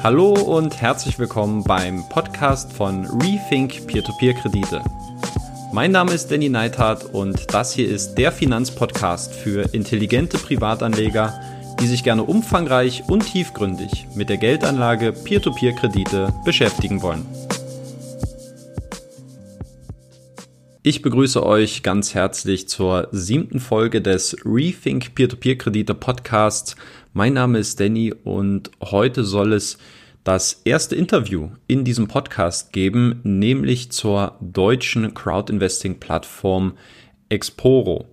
Hallo und herzlich willkommen beim Podcast von Rethink Peer-to-Peer-Kredite. Mein Name ist Danny Neithardt und das hier ist der Finanzpodcast für intelligente Privatanleger, die sich gerne umfangreich und tiefgründig mit der Geldanlage Peer-to-Peer-Kredite beschäftigen wollen. Ich begrüße euch ganz herzlich zur siebten Folge des Rethink Peer-to-Peer-Kredite Podcasts. Mein Name ist Danny und heute soll es das erste Interview in diesem Podcast geben, nämlich zur deutschen Crowdinvesting-Plattform Exporo.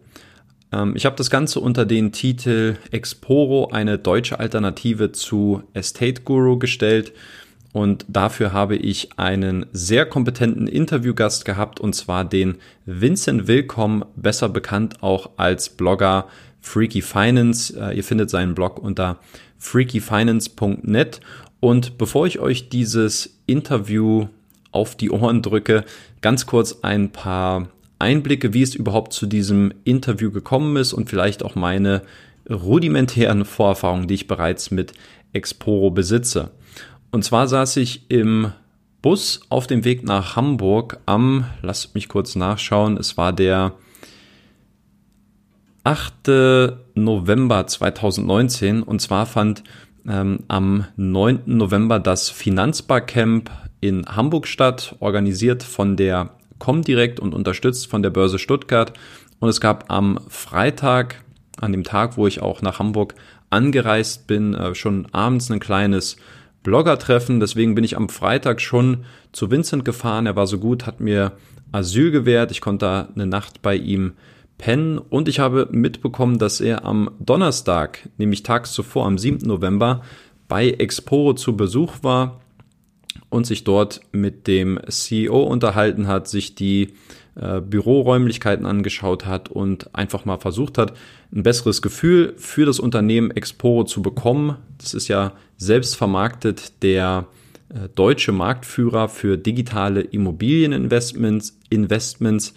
Ähm, ich habe das Ganze unter den Titel Exporo, eine deutsche Alternative zu Estate Guru gestellt. Und dafür habe ich einen sehr kompetenten Interviewgast gehabt, und zwar den Vincent Willkomm, besser bekannt auch als Blogger Freaky Finance. Äh, ihr findet seinen Blog unter freakyfinance.net. Und bevor ich euch dieses Interview auf die Ohren drücke, ganz kurz ein paar Einblicke, wie es überhaupt zu diesem Interview gekommen ist und vielleicht auch meine rudimentären Vorerfahrungen, die ich bereits mit Exporo besitze. Und zwar saß ich im Bus auf dem Weg nach Hamburg am, lasst mich kurz nachschauen, es war der 8. November 2019 und zwar fand ähm, am 9. November das Finanzbarcamp in Hamburg statt, organisiert von der Comdirect und unterstützt von der Börse Stuttgart. Und es gab am Freitag, an dem Tag, wo ich auch nach Hamburg angereist bin, äh, schon abends ein kleines Blogger-Treffen. Deswegen bin ich am Freitag schon zu Vincent gefahren. Er war so gut, hat mir Asyl gewährt. Ich konnte da eine Nacht bei ihm pennen und ich habe mitbekommen, dass er am Donnerstag, nämlich tags zuvor, am 7. November, bei Exporo zu Besuch war und sich dort mit dem CEO unterhalten hat, sich die äh, Büroräumlichkeiten angeschaut hat und einfach mal versucht hat, ein besseres Gefühl für das Unternehmen Exporo zu bekommen. Das ist ja selbst vermarktet der äh, deutsche Marktführer für digitale Immobilieninvestments, Investments.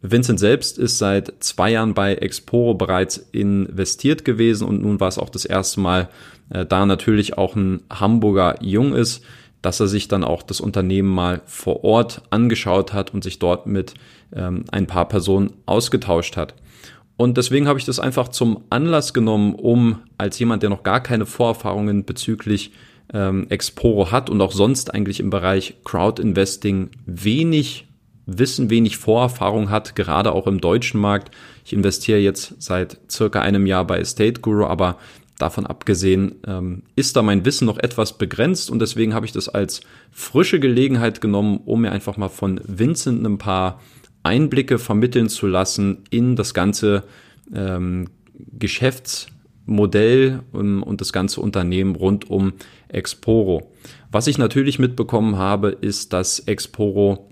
Vincent selbst ist seit zwei Jahren bei Exporo bereits investiert gewesen und nun war es auch das erste Mal, äh, da natürlich auch ein Hamburger Jung ist, dass er sich dann auch das Unternehmen mal vor Ort angeschaut hat und sich dort mit ähm, ein paar Personen ausgetauscht hat. Und deswegen habe ich das einfach zum Anlass genommen, um als jemand, der noch gar keine Vorerfahrungen bezüglich ähm, Exporo hat und auch sonst eigentlich im Bereich Crowd Investing wenig Wissen, wenig Vorerfahrung hat, gerade auch im deutschen Markt. Ich investiere jetzt seit circa einem Jahr bei Estate Guru, aber davon abgesehen ähm, ist da mein Wissen noch etwas begrenzt und deswegen habe ich das als frische Gelegenheit genommen, um mir einfach mal von Vincent ein paar Einblicke vermitteln zu lassen in das ganze ähm, Geschäftsmodell und, und das ganze Unternehmen rund um Exporo. Was ich natürlich mitbekommen habe, ist, dass Exporo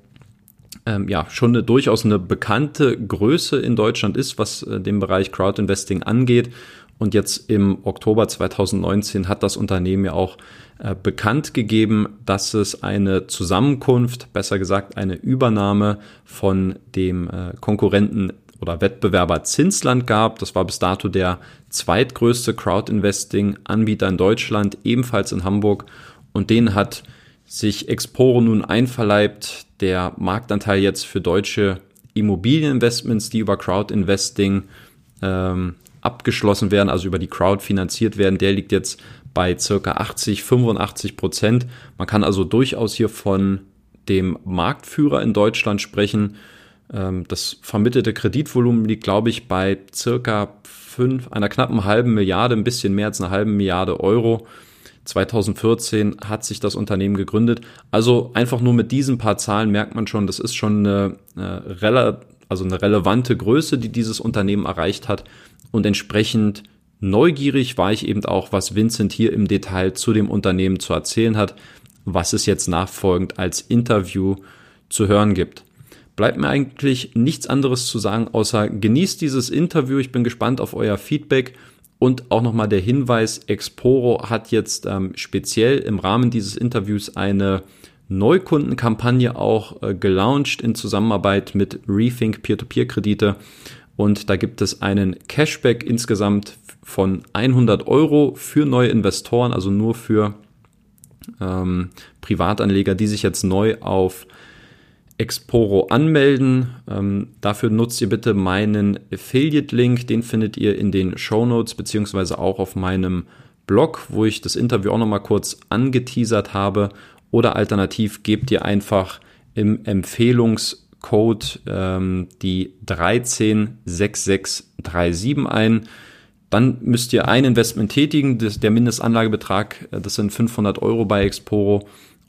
ähm, ja schon eine durchaus eine bekannte Größe in Deutschland ist, was äh, den Bereich Crowdinvesting angeht. Und jetzt im Oktober 2019 hat das Unternehmen ja auch äh, bekannt gegeben, dass es eine Zusammenkunft, besser gesagt eine Übernahme von dem äh, Konkurrenten oder Wettbewerber Zinsland gab. Das war bis dato der zweitgrößte Crowdinvesting-Anbieter in Deutschland, ebenfalls in Hamburg. Und den hat sich Exporo nun einverleibt, der Marktanteil jetzt für deutsche Immobilieninvestments, die über Crowdinvesting ähm, abgeschlossen werden, also über die Crowd finanziert werden, der liegt jetzt bei circa 80, 85 Prozent. Man kann also durchaus hier von dem Marktführer in Deutschland sprechen. Ähm, das vermittelte Kreditvolumen liegt, glaube ich, bei circa fünf, einer knappen halben Milliarde, ein bisschen mehr als einer halben Milliarde Euro. 2014 hat sich das Unternehmen gegründet. Also einfach nur mit diesen paar Zahlen merkt man schon, das ist schon eine, eine, also eine relevante Größe, die dieses Unternehmen erreicht hat. Und entsprechend neugierig war ich eben auch, was Vincent hier im Detail zu dem Unternehmen zu erzählen hat, was es jetzt nachfolgend als Interview zu hören gibt. Bleibt mir eigentlich nichts anderes zu sagen, außer genießt dieses Interview. Ich bin gespannt auf euer Feedback und auch nochmal der Hinweis, Exporo hat jetzt ähm, speziell im Rahmen dieses Interviews eine Neukundenkampagne auch äh, gelauncht in Zusammenarbeit mit Rethink Peer-to-Peer-Kredite. Und da gibt es einen Cashback insgesamt von 100 Euro für neue Investoren, also nur für ähm, Privatanleger, die sich jetzt neu auf Exporo anmelden. Ähm, dafür nutzt ihr bitte meinen Affiliate-Link, den findet ihr in den Show Notes beziehungsweise auch auf meinem Blog, wo ich das Interview auch nochmal kurz angeteasert habe. Oder alternativ gebt ihr einfach im Empfehlungscode ähm, die 136637 ein. Dann müsst ihr ein Investment tätigen. Das, der Mindestanlagebetrag, äh, das sind 500 Euro bei Exporo.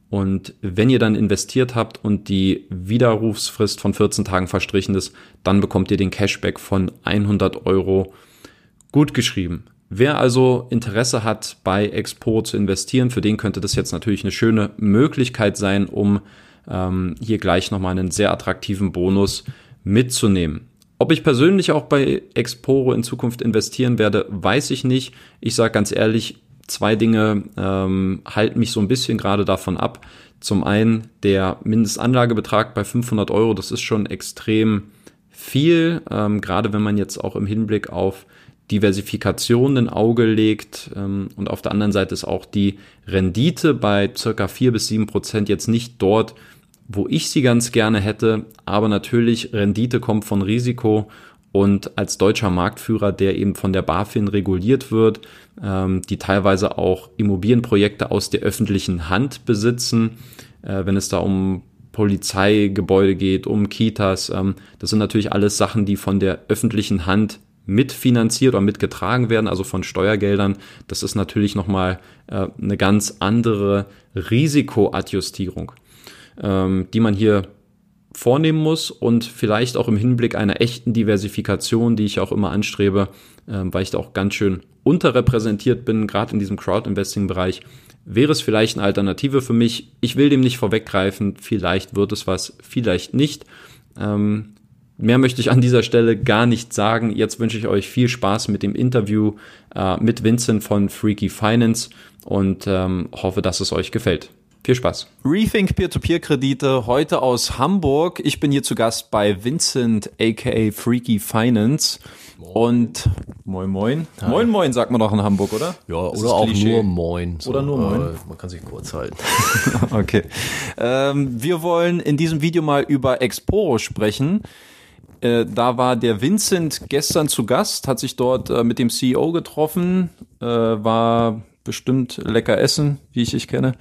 Und wenn ihr dann investiert habt und die Widerrufsfrist von 14 Tagen verstrichen ist, dann bekommt ihr den Cashback von 100 Euro gut geschrieben. Wer also Interesse hat, bei Expo zu investieren, für den könnte das jetzt natürlich eine schöne Möglichkeit sein, um ähm, hier gleich nochmal einen sehr attraktiven Bonus mitzunehmen. Ob ich persönlich auch bei Exporo in Zukunft investieren werde, weiß ich nicht. Ich sage ganz ehrlich, zwei Dinge ähm, halten mich so ein bisschen gerade davon ab. Zum einen der Mindestanlagebetrag bei 500 Euro, das ist schon extrem viel, ähm, gerade wenn man jetzt auch im Hinblick auf Diversifikation ein Auge legt ähm, und auf der anderen Seite ist auch die Rendite bei circa vier bis sieben Prozent jetzt nicht dort, wo ich sie ganz gerne hätte, aber natürlich Rendite kommt von Risiko. Und als deutscher Marktführer, der eben von der BaFin reguliert wird, ähm, die teilweise auch Immobilienprojekte aus der öffentlichen Hand besitzen, äh, wenn es da um Polizeigebäude geht, um Kitas, ähm, das sind natürlich alles Sachen, die von der öffentlichen Hand mitfinanziert oder mitgetragen werden, also von Steuergeldern. Das ist natürlich nochmal äh, eine ganz andere Risikoadjustierung, ähm, die man hier vornehmen muss und vielleicht auch im Hinblick einer echten Diversifikation, die ich auch immer anstrebe, äh, weil ich da auch ganz schön unterrepräsentiert bin, gerade in diesem Crowd-Investing-Bereich, wäre es vielleicht eine Alternative für mich. Ich will dem nicht vorweggreifen, vielleicht wird es was, vielleicht nicht. Ähm, Mehr möchte ich an dieser Stelle gar nicht sagen. Jetzt wünsche ich euch viel Spaß mit dem Interview äh, mit Vincent von Freaky Finance und ähm, hoffe, dass es euch gefällt. Viel Spaß. Rethink Peer-to-Peer-Kredite heute aus Hamburg. Ich bin hier zu Gast bei Vincent aka Freaky Finance. Moin. Und moin moin. Hi. Moin moin sagt man doch in Hamburg, oder? Ja, das oder auch Klischee. nur moin. So. Oder nur moin. Äh, man kann sich kurz halten. okay. Ähm, wir wollen in diesem Video mal über Exporo sprechen. Äh, da war der Vincent gestern zu Gast, hat sich dort äh, mit dem CEO getroffen, äh, war bestimmt lecker essen, wie ich dich kenne.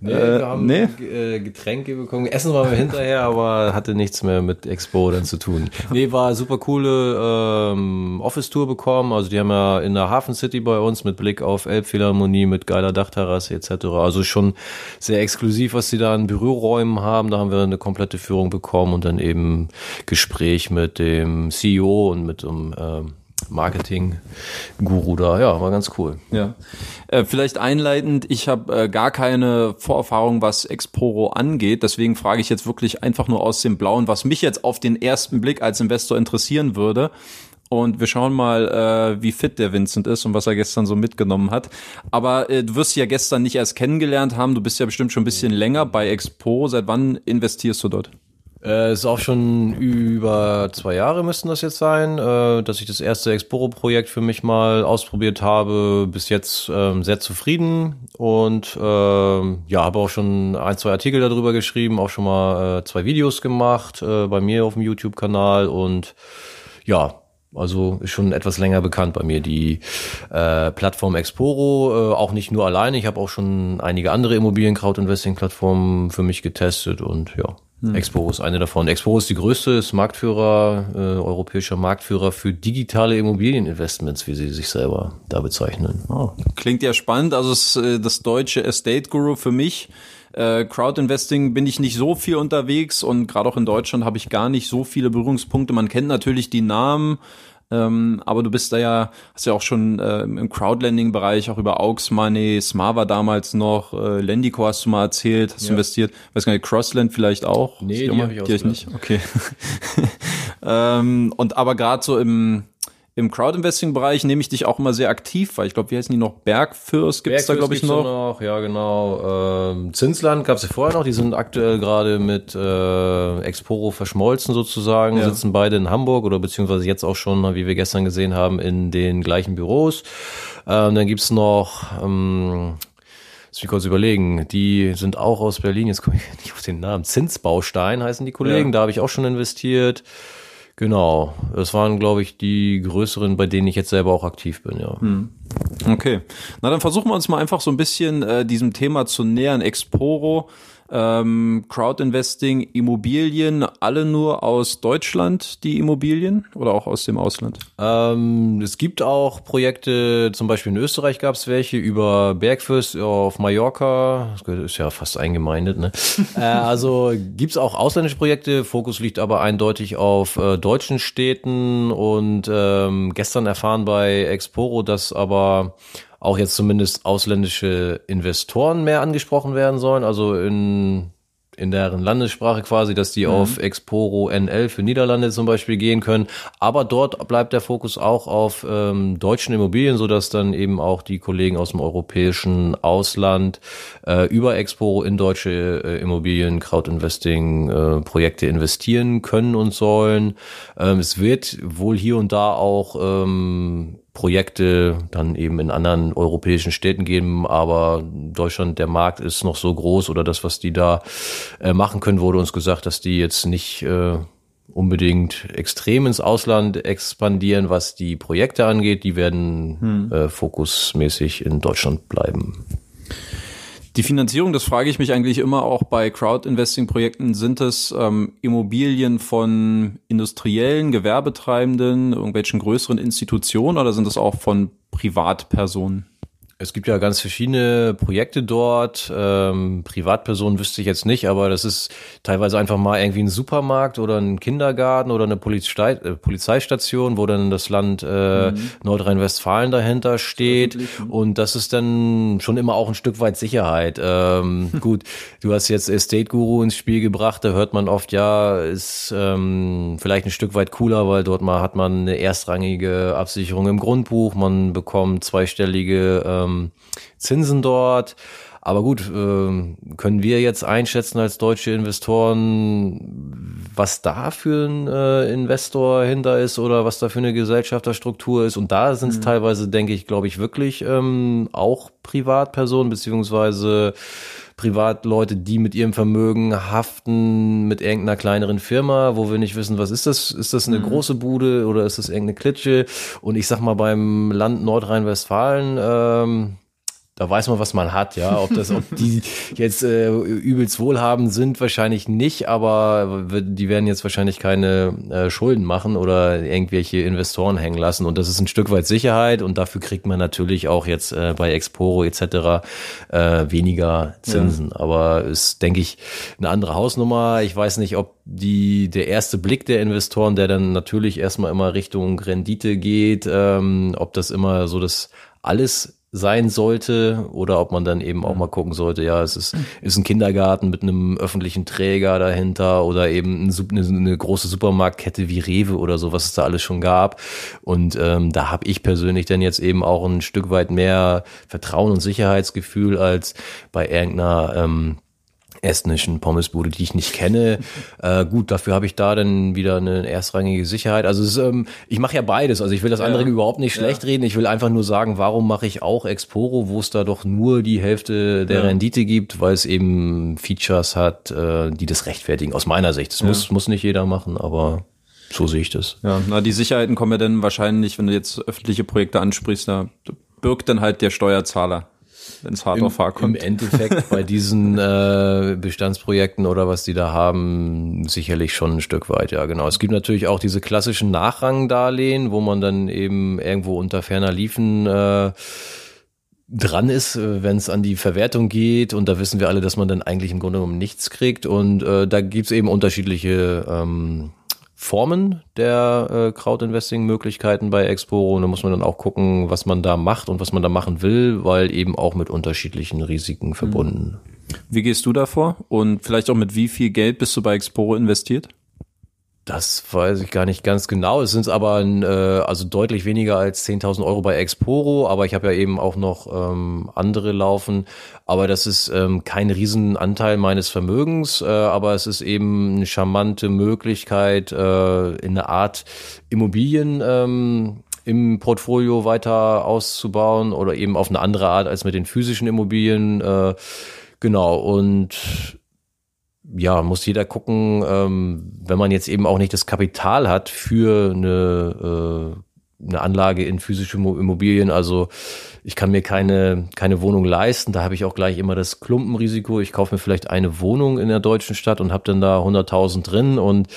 Nee, äh, wir haben nee? Äh, Getränke bekommen. Essen waren wir hinterher, aber hatte nichts mehr mit Expo dann zu tun. Nee, war super coole ähm, Office-Tour bekommen. Also die haben ja in der Hafen City bei uns mit Blick auf Elbphilharmonie, mit geiler Dachterrasse etc. Also schon sehr exklusiv, was sie da an Büroräumen haben. Da haben wir eine komplette Führung bekommen und dann eben Gespräch mit dem CEO und mit dem ähm, Marketing-Guru da. Ja, war ganz cool. Ja. Äh, vielleicht einleitend, ich habe äh, gar keine Vorerfahrung, was Exporo angeht. Deswegen frage ich jetzt wirklich einfach nur aus dem Blauen, was mich jetzt auf den ersten Blick als Investor interessieren würde. Und wir schauen mal, äh, wie fit der Vincent ist und was er gestern so mitgenommen hat. Aber äh, du wirst ja gestern nicht erst kennengelernt haben. Du bist ja bestimmt schon ein bisschen länger bei Expo. Seit wann investierst du dort? Äh, ist auch schon über zwei Jahre müssten das jetzt sein, äh, dass ich das erste Exporo-Projekt für mich mal ausprobiert habe. Bis jetzt ähm, sehr zufrieden und ähm, ja, habe auch schon ein, zwei Artikel darüber geschrieben, auch schon mal äh, zwei Videos gemacht äh, bei mir auf dem YouTube-Kanal und ja, also ist schon etwas länger bekannt bei mir die äh, Plattform Exporo, äh, auch nicht nur alleine. Ich habe auch schon einige andere Immobilien-Crowd-Investing-Plattformen für mich getestet und ja, hm. Expo ist eine davon. Expo ist die größte, ist Marktführer, äh, europäischer Marktführer für digitale Immobilieninvestments, wie sie sich selber da bezeichnen. Oh. Klingt ja spannend. Also es, äh, das deutsche Estate Guru für mich. Äh, Crowdinvesting bin ich nicht so viel unterwegs und gerade auch in Deutschland habe ich gar nicht so viele Berührungspunkte. Man kennt natürlich die Namen, ähm, aber du bist da ja, hast ja auch schon äh, im Crowdlending-Bereich auch über Aux Money, Smava damals noch, äh, Lendico hast du mal erzählt, hast ja. du investiert, weiß gar nicht, Crossland vielleicht auch? Nee, die, die habe ich auch nicht. Okay. ähm, und aber gerade so im im Crowdinvesting-Bereich nehme ich dich auch immer sehr aktiv, weil ich glaube, wie heißen die noch? Bergfürst gibt es da, glaube ich, noch. noch. Ja, genau. Ähm, Zinsland gab es ja vorher noch. Die sind aktuell gerade mit äh, Exporo verschmolzen sozusagen, ja. sitzen beide in Hamburg oder beziehungsweise jetzt auch schon, wie wir gestern gesehen haben, in den gleichen Büros. Ähm, dann gibt's noch ähm, Lass mich kurz überlegen. Die sind auch aus Berlin. Jetzt komme ich nicht auf den Namen. Zinsbaustein heißen die Kollegen. Ja. Da habe ich auch schon investiert. Genau. Das waren, glaube ich, die größeren, bei denen ich jetzt selber auch aktiv bin, ja. Hm. Okay. Na, dann versuchen wir uns mal einfach so ein bisschen äh, diesem Thema zu nähern. Exporo ähm, Crowdinvesting, Immobilien, alle nur aus Deutschland, die Immobilien oder auch aus dem Ausland? Ähm, es gibt auch Projekte, zum Beispiel in Österreich gab es welche, über Bergfürst auf Mallorca, das ist ja fast eingemeindet, ne? äh, also gibt's auch ausländische Projekte, Fokus liegt aber eindeutig auf äh, deutschen Städten und ähm, gestern erfahren bei Exporo, dass aber auch jetzt zumindest ausländische Investoren mehr angesprochen werden sollen, also in in deren Landessprache quasi, dass die mhm. auf Exporo NL für Niederlande zum Beispiel gehen können. Aber dort bleibt der Fokus auch auf ähm, deutschen Immobilien, so dass dann eben auch die Kollegen aus dem europäischen Ausland äh, über Exporo in deutsche äh, Immobilien, Crowdinvesting äh, Projekte investieren können und sollen. Ähm, es wird wohl hier und da auch ähm, Projekte dann eben in anderen europäischen Städten geben, aber Deutschland, der Markt ist noch so groß oder das, was die da äh, machen können, wurde uns gesagt, dass die jetzt nicht äh, unbedingt extrem ins Ausland expandieren, was die Projekte angeht. Die werden hm. äh, fokusmäßig in Deutschland bleiben. Die Finanzierung, das frage ich mich eigentlich immer auch bei Crowd-Investing-Projekten. Sind es ähm, Immobilien von industriellen, Gewerbetreibenden, irgendwelchen größeren Institutionen oder sind es auch von Privatpersonen? Es gibt ja ganz verschiedene Projekte dort. Ähm, Privatpersonen wüsste ich jetzt nicht, aber das ist teilweise einfach mal irgendwie ein Supermarkt oder ein Kindergarten oder eine Polizei, äh, Polizeistation, wo dann das Land äh, mhm. Nordrhein-Westfalen dahinter steht. Und das ist dann schon immer auch ein Stück weit Sicherheit. Ähm, gut, du hast jetzt Estate Guru ins Spiel gebracht, da hört man oft, ja, ist ähm, vielleicht ein Stück weit cooler, weil dort mal hat man eine erstrangige Absicherung im Grundbuch, man bekommt zweistellige ähm, ähm, Zinsen dort. Aber gut, äh, können wir jetzt einschätzen als deutsche Investoren, was da für ein äh, Investor hinter ist oder was da für eine Gesellschafterstruktur ist? Und da sind es mhm. teilweise, denke ich, glaube ich, wirklich ähm, auch Privatpersonen beziehungsweise Privatleute, die mit ihrem Vermögen haften mit irgendeiner kleineren Firma, wo wir nicht wissen, was ist das? Ist das eine mhm. große Bude oder ist das irgendeine Klitsche? Und ich sag mal, beim Land Nordrhein-Westfalen, ähm, da weiß man, was man hat, ja. Ob das, ob die jetzt äh, übelst wohlhabend sind, wahrscheinlich nicht, aber die werden jetzt wahrscheinlich keine äh, Schulden machen oder irgendwelche Investoren hängen lassen. Und das ist ein Stück weit Sicherheit und dafür kriegt man natürlich auch jetzt äh, bei Exporo etc. Äh, weniger Zinsen. Ja. Aber ist, denke ich, eine andere Hausnummer. Ich weiß nicht, ob die der erste Blick der Investoren, der dann natürlich erstmal immer Richtung Rendite geht, ähm, ob das immer so das alles sein sollte oder ob man dann eben auch mal gucken sollte, ja, es ist, ist ein Kindergarten mit einem öffentlichen Träger dahinter oder eben eine, eine große Supermarktkette wie Rewe oder so, was es da alles schon gab. Und ähm, da habe ich persönlich dann jetzt eben auch ein Stück weit mehr Vertrauen und Sicherheitsgefühl als bei irgendeiner ähm, estnischen Pommesbude, die ich nicht kenne. Äh, gut, dafür habe ich da dann wieder eine erstrangige Sicherheit. Also ist, ähm, ich mache ja beides. Also ich will das andere ja. überhaupt nicht schlecht ja. reden. Ich will einfach nur sagen, warum mache ich auch Exporo, wo es da doch nur die Hälfte der ja. Rendite gibt, weil es eben Features hat, äh, die das rechtfertigen. Aus meiner Sicht. Das muss, muss nicht jeder machen, aber so sehe ich das. Ja, na, die Sicherheiten kommen ja dann wahrscheinlich, wenn du jetzt öffentliche Projekte ansprichst, da birgt dann halt der Steuerzahler wenn es hart Im, auf hart kommt. Im Endeffekt bei diesen äh, Bestandsprojekten oder was die da haben, sicherlich schon ein Stück weit, ja genau. Es gibt natürlich auch diese klassischen Nachrangdarlehen, wo man dann eben irgendwo unter ferner Liefen äh, dran ist, äh, wenn es an die Verwertung geht. Und da wissen wir alle, dass man dann eigentlich im Grunde genommen nichts kriegt. Und äh, da gibt's eben unterschiedliche ähm, Formen der äh, Crowdinvesting-Möglichkeiten bei Exporo. Und da muss man dann auch gucken, was man da macht und was man da machen will, weil eben auch mit unterschiedlichen Risiken verbunden. Wie gehst du davor? Und vielleicht auch mit wie viel Geld bist du bei Exporo investiert? Das weiß ich gar nicht ganz genau. Es sind aber äh, also deutlich weniger als 10.000 Euro bei Exporo, aber ich habe ja eben auch noch ähm, andere laufen. Aber das ist ähm, kein Riesenanteil meines Vermögens, äh, aber es ist eben eine charmante Möglichkeit, äh, in eine Art Immobilien ähm, im Portfolio weiter auszubauen oder eben auf eine andere Art als mit den physischen Immobilien. Äh, genau, und ja, muss jeder gucken, ähm, wenn man jetzt eben auch nicht das Kapital hat für eine, äh, eine Anlage in physische Immobilien, also ich kann mir keine, keine Wohnung leisten. Da habe ich auch gleich immer das Klumpenrisiko. Ich kaufe mir vielleicht eine Wohnung in der deutschen Stadt und habe dann da 100.000 drin. Und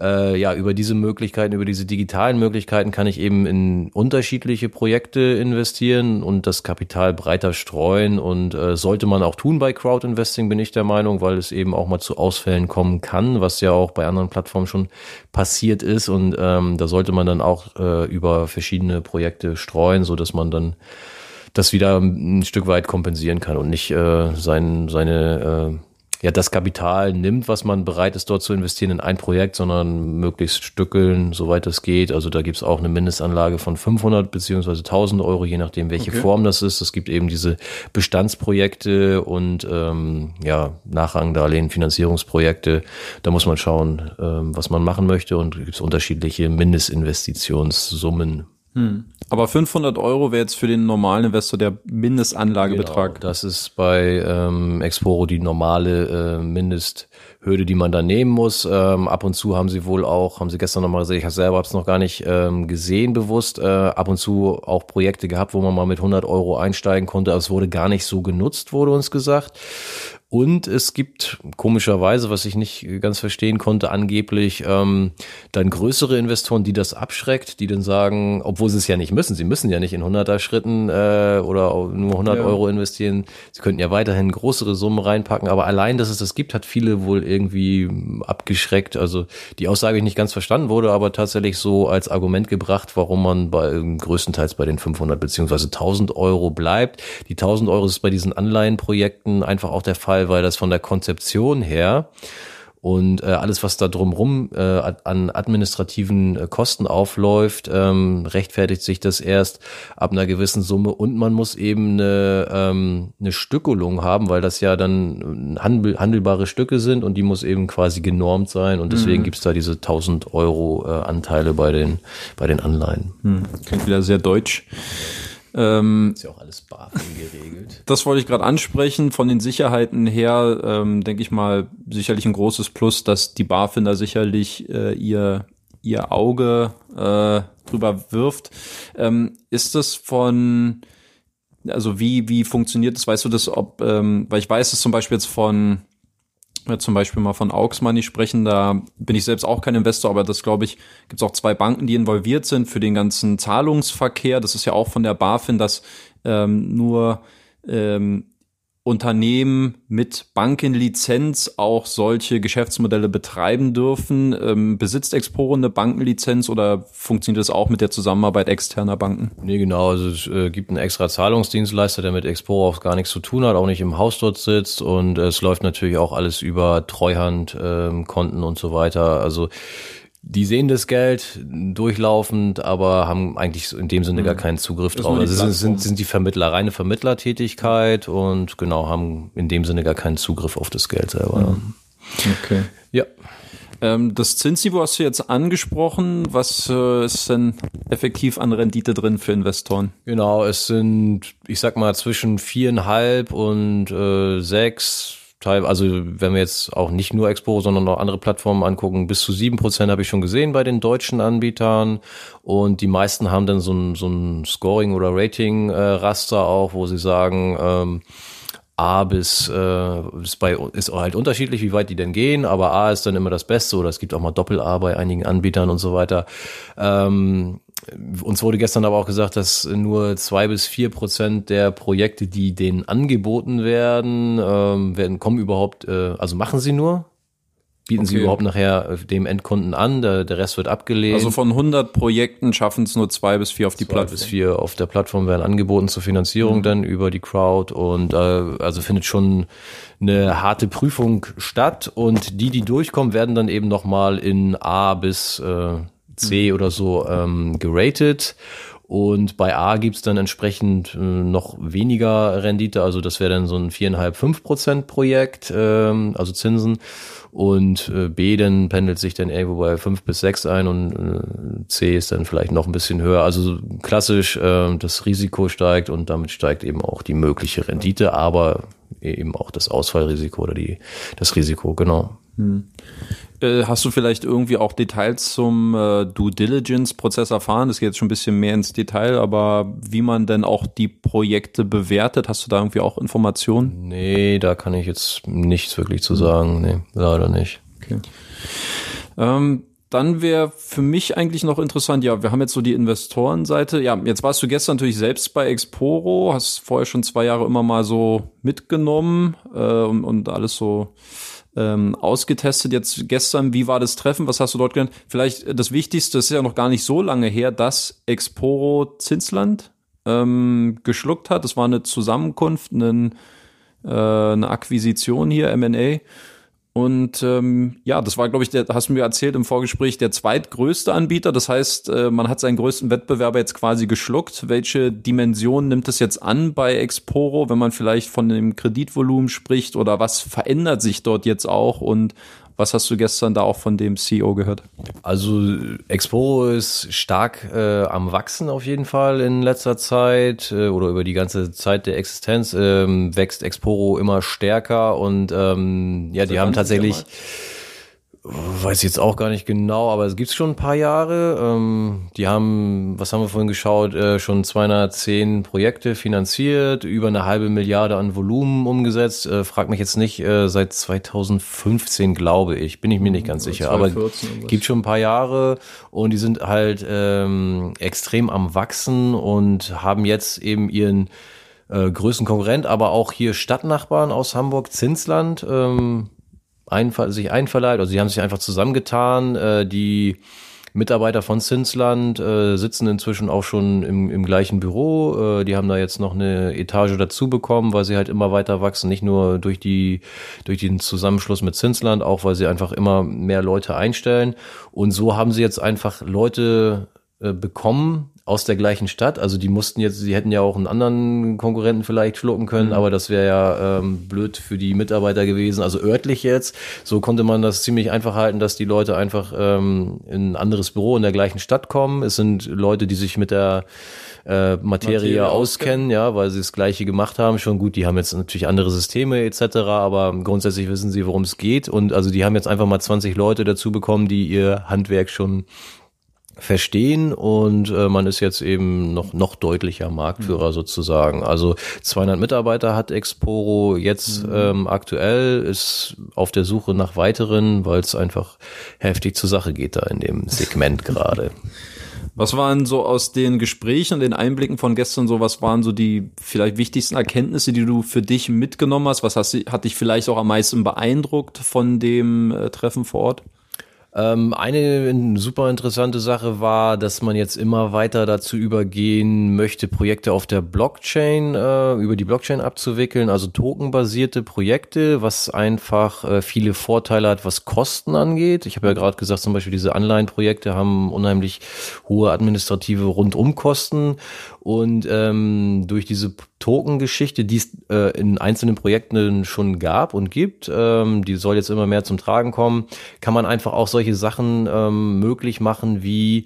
äh, ja, über diese Möglichkeiten, über diese digitalen Möglichkeiten kann ich eben in unterschiedliche Projekte investieren und das Kapital breiter streuen. Und äh, sollte man auch tun bei Crowdinvesting, bin ich der Meinung, weil es eben auch mal zu Ausfällen kommen kann, was ja auch bei anderen Plattformen schon passiert ist. Und ähm, da sollte man dann auch äh, über verschiedene Projekte streuen, so dass man dann das wieder ein Stück weit kompensieren kann und nicht äh, sein, seine äh, ja das Kapital nimmt, was man bereit ist, dort zu investieren in ein Projekt, sondern möglichst stückeln, soweit es geht. Also da gibt's auch eine Mindestanlage von 500 beziehungsweise 1000 Euro, je nachdem, welche okay. Form das ist. Es gibt eben diese Bestandsprojekte und ähm, ja Nachrangdarlehen, Finanzierungsprojekte. Da muss man schauen, ähm, was man machen möchte und gibt's unterschiedliche Mindestinvestitionssummen. Hm. Aber 500 Euro wäre jetzt für den normalen Investor der Mindestanlagebetrag. Genau, das ist bei ähm, Exporo die normale äh, Mindesthürde, die man da nehmen muss. Ähm, ab und zu haben sie wohl auch, haben sie gestern nochmal gesehen, ich selber habe es noch gar nicht ähm, gesehen bewusst, äh, ab und zu auch Projekte gehabt, wo man mal mit 100 Euro einsteigen konnte. Aber es wurde gar nicht so genutzt, wurde uns gesagt. Und es gibt komischerweise, was ich nicht ganz verstehen konnte, angeblich ähm, dann größere Investoren, die das abschreckt, die dann sagen, obwohl sie es ja nicht müssen, sie müssen ja nicht in 100er Schritten äh, oder nur 100 ja. Euro investieren, sie könnten ja weiterhin größere Summen reinpacken, aber allein, dass es das gibt, hat viele wohl irgendwie abgeschreckt. Also die Aussage ich nicht ganz verstanden wurde, aber tatsächlich so als Argument gebracht, warum man bei größtenteils bei den 500 beziehungsweise 1000 Euro bleibt. Die 1000 Euro ist bei diesen Anleihenprojekten einfach auch der Fall, weil das von der Konzeption her und äh, alles, was da drumrum äh, an administrativen äh, Kosten aufläuft, ähm, rechtfertigt sich das erst ab einer gewissen Summe und man muss eben eine, ähm, eine Stückelung haben, weil das ja dann handel handelbare Stücke sind und die muss eben quasi genormt sein und deswegen mhm. gibt's da diese 1000 Euro äh, Anteile bei den, bei den Anleihen. Mhm. Klingt wieder sehr deutsch. Ähm, ist ja auch alles BaFin geregelt. Das wollte ich gerade ansprechen. Von den Sicherheiten her ähm, denke ich mal sicherlich ein großes Plus, dass die BaFin da sicherlich äh, ihr ihr Auge äh, drüber wirft. Ähm, ist das von also wie wie funktioniert das? Weißt du das? Ob ähm, weil ich weiß es zum Beispiel jetzt von zum Beispiel mal von Aux Money sprechen, da bin ich selbst auch kein Investor, aber das glaube ich, gibt es auch zwei Banken, die involviert sind für den ganzen Zahlungsverkehr. Das ist ja auch von der BaFin, dass ähm, nur ähm, Unternehmen mit Bankenlizenz auch solche Geschäftsmodelle betreiben dürfen. Ähm, besitzt Exporo eine Bankenlizenz oder funktioniert das auch mit der Zusammenarbeit externer Banken? Nee, genau. Also es äh, gibt einen extra Zahlungsdienstleister, der mit Exporo auch gar nichts zu tun hat, auch nicht im Haus dort sitzt und äh, es läuft natürlich auch alles über Treuhandkonten ähm, und so weiter. Also die sehen das Geld durchlaufend, aber haben eigentlich in dem Sinne gar mhm. keinen Zugriff drauf. Also sind, sind, sind die Vermittler, reine Vermittlertätigkeit und genau, haben in dem Sinne gar keinen Zugriff auf das Geld selber. Mhm. Okay. Ja. Ähm, das Zinsniveau hast du jetzt angesprochen. Was äh, ist denn effektiv an Rendite drin für Investoren? Genau, es sind, ich sag mal, zwischen viereinhalb und äh, sechs also wenn wir jetzt auch nicht nur Expo, sondern auch andere Plattformen angucken, bis zu sieben Prozent habe ich schon gesehen bei den deutschen Anbietern und die meisten haben dann so ein, so ein Scoring- oder Rating-Raster auch, wo sie sagen, ähm, A bis äh, ist, bei, ist halt unterschiedlich, wie weit die denn gehen, aber A ist dann immer das Beste oder es gibt auch mal Doppel-A bei einigen Anbietern und so weiter. Ähm, uns wurde gestern aber auch gesagt, dass nur zwei bis vier Prozent der Projekte, die denen angeboten werden, ähm, werden kommen überhaupt, äh, also machen sie nur, bieten okay. sie überhaupt nachher äh, dem Endkunden an, der, der Rest wird abgelehnt. Also von 100 Projekten schaffen es nur zwei bis vier auf die zwei Plattform. bis vier auf der Plattform werden angeboten zur Finanzierung mhm. dann über die Crowd und äh, also findet schon eine harte Prüfung statt und die, die durchkommen, werden dann eben nochmal in A bis äh, C oder so ähm, geratet. Und bei A gibt's dann entsprechend äh, noch weniger Rendite, also das wäre dann so ein viereinhalb, fünf Prozent Projekt, ähm, also Zinsen. Und äh, B dann pendelt sich dann irgendwo bei fünf bis sechs ein und äh, C ist dann vielleicht noch ein bisschen höher. Also klassisch, äh, das Risiko steigt und damit steigt eben auch die mögliche Rendite, aber eben auch das Ausfallrisiko oder die, das Risiko, genau. Hm. Äh, hast du vielleicht irgendwie auch Details zum äh, Due Diligence-Prozess erfahren? Das geht jetzt schon ein bisschen mehr ins Detail, aber wie man denn auch die Projekte bewertet, hast du da irgendwie auch Informationen? Nee, da kann ich jetzt nichts wirklich zu sagen. Nee, leider nicht. Okay. Ähm, dann wäre für mich eigentlich noch interessant, ja, wir haben jetzt so die Investorenseite. Ja, jetzt warst du gestern natürlich selbst bei Exporo, hast vorher schon zwei Jahre immer mal so mitgenommen äh, und, und alles so ähm, ausgetestet. Jetzt gestern, wie war das Treffen? Was hast du dort gelernt? Vielleicht äh, das Wichtigste, das ist ja noch gar nicht so lange her, dass Exporo Zinsland ähm, geschluckt hat. Das war eine Zusammenkunft, eine, äh, eine Akquisition hier, M&A. Und ähm, ja, das war, glaube ich, der, hast du mir erzählt im Vorgespräch, der zweitgrößte Anbieter. Das heißt, äh, man hat seinen größten Wettbewerber jetzt quasi geschluckt. Welche Dimension nimmt es jetzt an bei Exporo, wenn man vielleicht von dem Kreditvolumen spricht oder was verändert sich dort jetzt auch und was hast du gestern da auch von dem CEO gehört? Also Exporo ist stark äh, am Wachsen auf jeden Fall in letzter Zeit äh, oder über die ganze Zeit der Existenz ähm, wächst Exporo immer stärker und ähm, ja, die haben tatsächlich weiß ich jetzt auch gar nicht genau, aber es gibt's schon ein paar Jahre. Ähm, die haben, was haben wir vorhin geschaut, äh, schon 210 Projekte finanziert, über eine halbe Milliarde an Volumen umgesetzt. Äh, frag mich jetzt nicht, äh, seit 2015 glaube ich, bin ich mir nicht ganz sicher, aber gibt schon ein paar Jahre und die sind halt ähm, extrem am wachsen und haben jetzt eben ihren äh, größten Konkurrent, aber auch hier Stadtnachbarn aus Hamburg, Zinsland. Ähm, einver sich einverleiht, also sie haben sich einfach zusammengetan. Äh, die Mitarbeiter von Zinsland äh, sitzen inzwischen auch schon im, im gleichen Büro. Äh, die haben da jetzt noch eine Etage dazu bekommen, weil sie halt immer weiter wachsen. Nicht nur durch die durch den Zusammenschluss mit Zinsland, auch weil sie einfach immer mehr Leute einstellen. Und so haben sie jetzt einfach Leute äh, bekommen, aus der gleichen Stadt. Also die mussten jetzt, sie hätten ja auch einen anderen Konkurrenten vielleicht schlucken können, mhm. aber das wäre ja ähm, blöd für die Mitarbeiter gewesen. Also örtlich jetzt, so konnte man das ziemlich einfach halten, dass die Leute einfach ähm, in ein anderes Büro in der gleichen Stadt kommen. Es sind Leute, die sich mit der äh, Materie, Materie auskennen, ja, weil sie das Gleiche gemacht haben. Schon gut, die haben jetzt natürlich andere Systeme etc., aber grundsätzlich wissen sie, worum es geht. Und also die haben jetzt einfach mal 20 Leute dazu bekommen, die ihr Handwerk schon verstehen und äh, man ist jetzt eben noch noch deutlicher Marktführer mhm. sozusagen. Also 200 Mitarbeiter hat Exporo jetzt mhm. ähm, aktuell ist auf der Suche nach weiteren, weil es einfach heftig zur Sache geht da in dem Segment gerade. Was waren so aus den Gesprächen und den Einblicken von gestern so, was waren so die vielleicht wichtigsten Erkenntnisse, die du für dich mitgenommen hast? Was hast, hat dich vielleicht auch am meisten beeindruckt von dem äh, Treffen vor Ort? Ähm, eine super interessante Sache war, dass man jetzt immer weiter dazu übergehen möchte, Projekte auf der Blockchain, äh, über die Blockchain abzuwickeln, also tokenbasierte Projekte, was einfach äh, viele Vorteile hat, was Kosten angeht. Ich habe ja gerade gesagt, zum Beispiel diese Anleihenprojekte haben unheimlich hohe administrative Rundumkosten und ähm, durch diese Token-Geschichte, die es äh, in einzelnen Projekten schon gab und gibt, ähm, die soll jetzt immer mehr zum Tragen kommen, kann man einfach auch solche Sachen ähm, möglich machen wie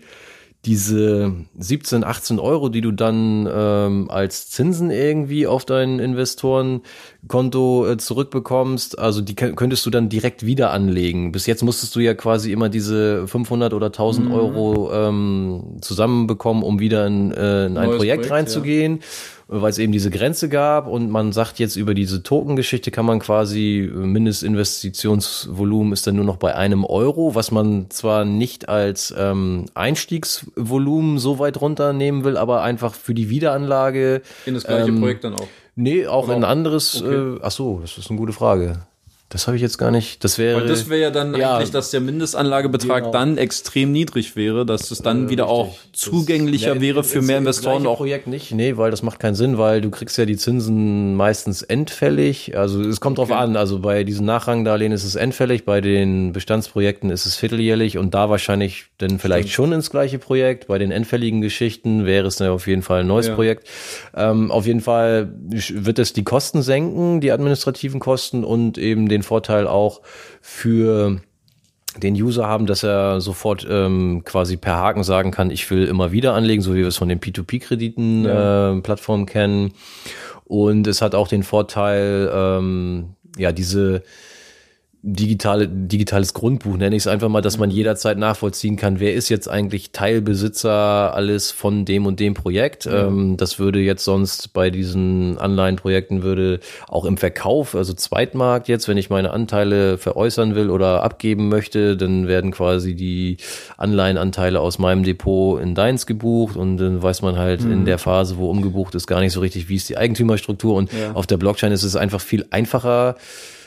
diese 17, 18 Euro, die du dann ähm, als Zinsen irgendwie auf dein Investorenkonto äh, zurückbekommst, also die könntest du dann direkt wieder anlegen. Bis jetzt musstest du ja quasi immer diese 500 oder 1000 mhm. Euro ähm, zusammenbekommen, um wieder in, äh, in ein Projekt, Projekt, reinzugehen. Ja weil es eben diese Grenze gab und man sagt jetzt über diese Token-Geschichte kann man quasi Mindestinvestitionsvolumen ist dann nur noch bei einem Euro, was man zwar nicht als ähm, Einstiegsvolumen so weit runternehmen will, aber einfach für die Wiederanlage. In das gleiche ähm, Projekt dann auch. Nee, auch in ein anderes, okay. äh, ach so, das ist eine gute Frage. Das habe ich jetzt gar nicht. Das wäre. Weil das wäre ja dann ja, eigentlich, dass der Mindestanlagebetrag genau. dann extrem niedrig wäre, dass es dann äh, wieder richtig. auch zugänglicher das, wäre für mehr Investoren. Auch Projekt nicht, nee, weil das macht keinen Sinn, weil du kriegst ja die Zinsen meistens endfällig. Also es kommt drauf okay. an. Also bei diesen Nachrangdarlehen ist es endfällig, bei den Bestandsprojekten ist es vierteljährlich und da wahrscheinlich dann vielleicht Stimmt. schon ins gleiche Projekt. Bei den endfälligen Geschichten wäre es dann auf jeden Fall ein neues ja. Projekt. Ähm, auf jeden Fall wird es die Kosten senken, die administrativen Kosten und eben den Vorteil auch für den User haben, dass er sofort ähm, quasi per Haken sagen kann, ich will immer wieder anlegen, so wie wir es von den P2P-Krediten ja. äh, Plattformen kennen. Und es hat auch den Vorteil, ähm, ja, diese digitale, digitales Grundbuch, nenne ich es einfach mal, dass man jederzeit nachvollziehen kann, wer ist jetzt eigentlich Teilbesitzer alles von dem und dem Projekt. Ja. Ähm, das würde jetzt sonst bei diesen Anleihenprojekten würde auch im Verkauf, also Zweitmarkt jetzt, wenn ich meine Anteile veräußern will oder abgeben möchte, dann werden quasi die Anleihenanteile aus meinem Depot in deins gebucht und dann weiß man halt mhm. in der Phase, wo umgebucht ist, gar nicht so richtig, wie ist die Eigentümerstruktur und ja. auf der Blockchain ist es einfach viel einfacher,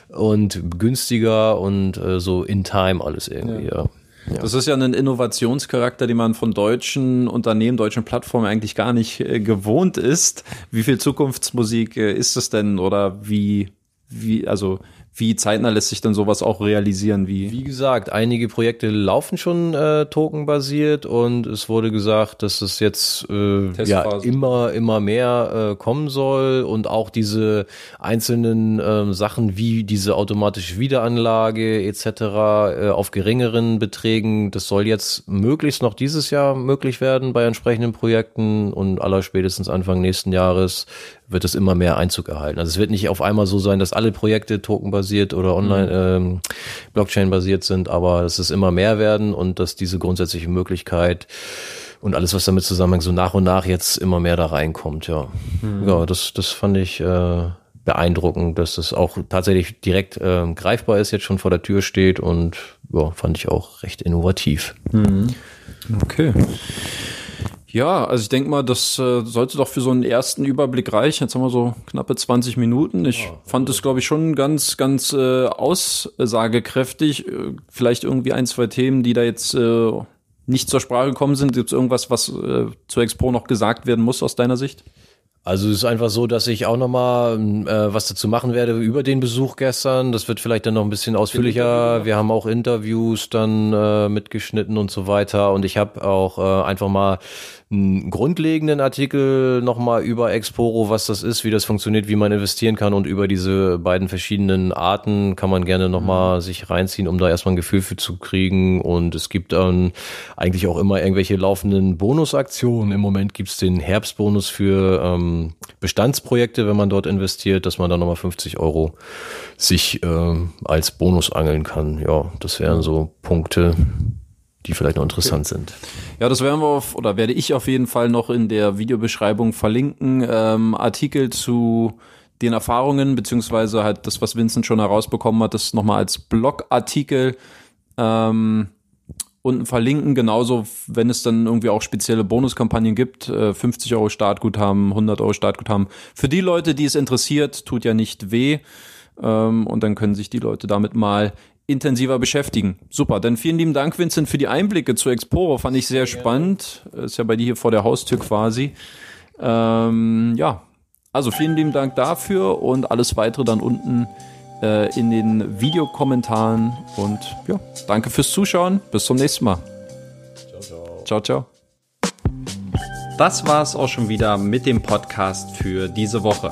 und günstiger und äh, so in time alles irgendwie, ja. ja. Das ist ja ein Innovationscharakter, den man von deutschen Unternehmen, deutschen Plattformen eigentlich gar nicht äh, gewohnt ist. Wie viel Zukunftsmusik äh, ist es denn oder wie, wie, also wie zeitnah lässt sich dann sowas auch realisieren? Wie, wie gesagt, einige Projekte laufen schon äh, tokenbasiert und es wurde gesagt, dass es jetzt äh, ja, immer, immer mehr äh, kommen soll und auch diese einzelnen äh, Sachen wie diese automatische Wiederanlage etc. Äh, auf geringeren Beträgen, das soll jetzt möglichst noch dieses Jahr möglich werden bei entsprechenden Projekten und aller spätestens Anfang nächsten Jahres wird es immer mehr Einzug erhalten. Also es wird nicht auf einmal so sein, dass alle Projekte tokenbasiert oder online mhm. ähm, Blockchain basiert sind, aber dass es immer mehr werden und dass diese grundsätzliche Möglichkeit und alles, was damit zusammenhängt, so nach und nach jetzt immer mehr da reinkommt. Ja, mhm. ja, das das fand ich äh, beeindruckend, dass das auch tatsächlich direkt äh, greifbar ist, jetzt schon vor der Tür steht und ja, fand ich auch recht innovativ. Mhm. Okay. Ja, also ich denke mal, das äh, sollte doch für so einen ersten Überblick reichen. Jetzt haben wir so knappe 20 Minuten. Ich ja, fand es, glaube ich, schon ganz, ganz äh, aussagekräftig. Äh, vielleicht irgendwie ein, zwei Themen, die da jetzt äh, nicht zur Sprache gekommen sind. Gibt es irgendwas, was äh, zur Expo noch gesagt werden muss aus deiner Sicht? Also es ist einfach so, dass ich auch nochmal äh, was dazu machen werde über den Besuch gestern. Das wird vielleicht dann noch ein bisschen ausführlicher. Wir haben auch Interviews dann äh, mitgeschnitten und so weiter. Und ich habe auch äh, einfach mal einen grundlegenden Artikel nochmal über Exporo, was das ist, wie das funktioniert, wie man investieren kann und über diese beiden verschiedenen Arten kann man gerne nochmal mhm. sich reinziehen, um da erstmal ein Gefühl für zu kriegen. Und es gibt dann eigentlich auch immer irgendwelche laufenden Bonusaktionen. Im Moment gibt's den Herbstbonus für ähm, Bestandsprojekte, wenn man dort investiert, dass man dann nochmal 50 Euro sich äh, als Bonus angeln kann. Ja, das wären so Punkte, die vielleicht noch interessant okay. sind. Ja, das werden wir auf, oder werde ich auf jeden Fall noch in der Videobeschreibung verlinken. Ähm, Artikel zu den Erfahrungen, beziehungsweise halt das, was Vincent schon herausbekommen hat, das nochmal als Blogartikel ähm, unten verlinken. Genauso, wenn es dann irgendwie auch spezielle Bonuskampagnen gibt, äh, 50 Euro Startguthaben, 100 Euro Startguthaben. Für die Leute, die es interessiert, tut ja nicht weh. Ähm, und dann können sich die Leute damit mal intensiver beschäftigen. Super, dann vielen lieben Dank, Vincent, für die Einblicke zu Exporo. Fand ich sehr spannend. Ist ja bei dir hier vor der Haustür quasi. Ähm, ja, also vielen lieben Dank dafür und alles weitere dann unten äh, in den Videokommentaren. Und ja, danke fürs Zuschauen. Bis zum nächsten Mal. Ciao, ciao. Ciao, ciao. Das war es auch schon wieder mit dem Podcast für diese Woche.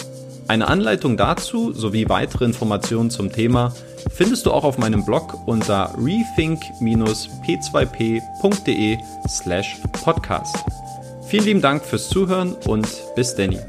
Eine Anleitung dazu sowie weitere Informationen zum Thema findest du auch auf meinem Blog unter rethink-p2p.de slash podcast. Vielen lieben Dank fürs Zuhören und bis Danny.